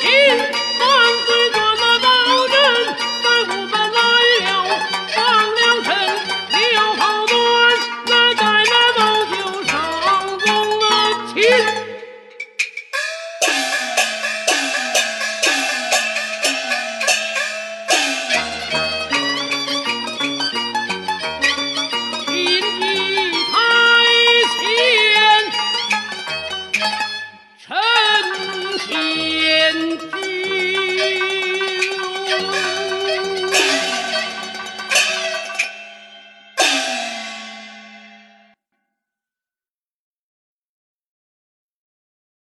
秦王对着那道人再不敢来了放了陈留好端来那就上公前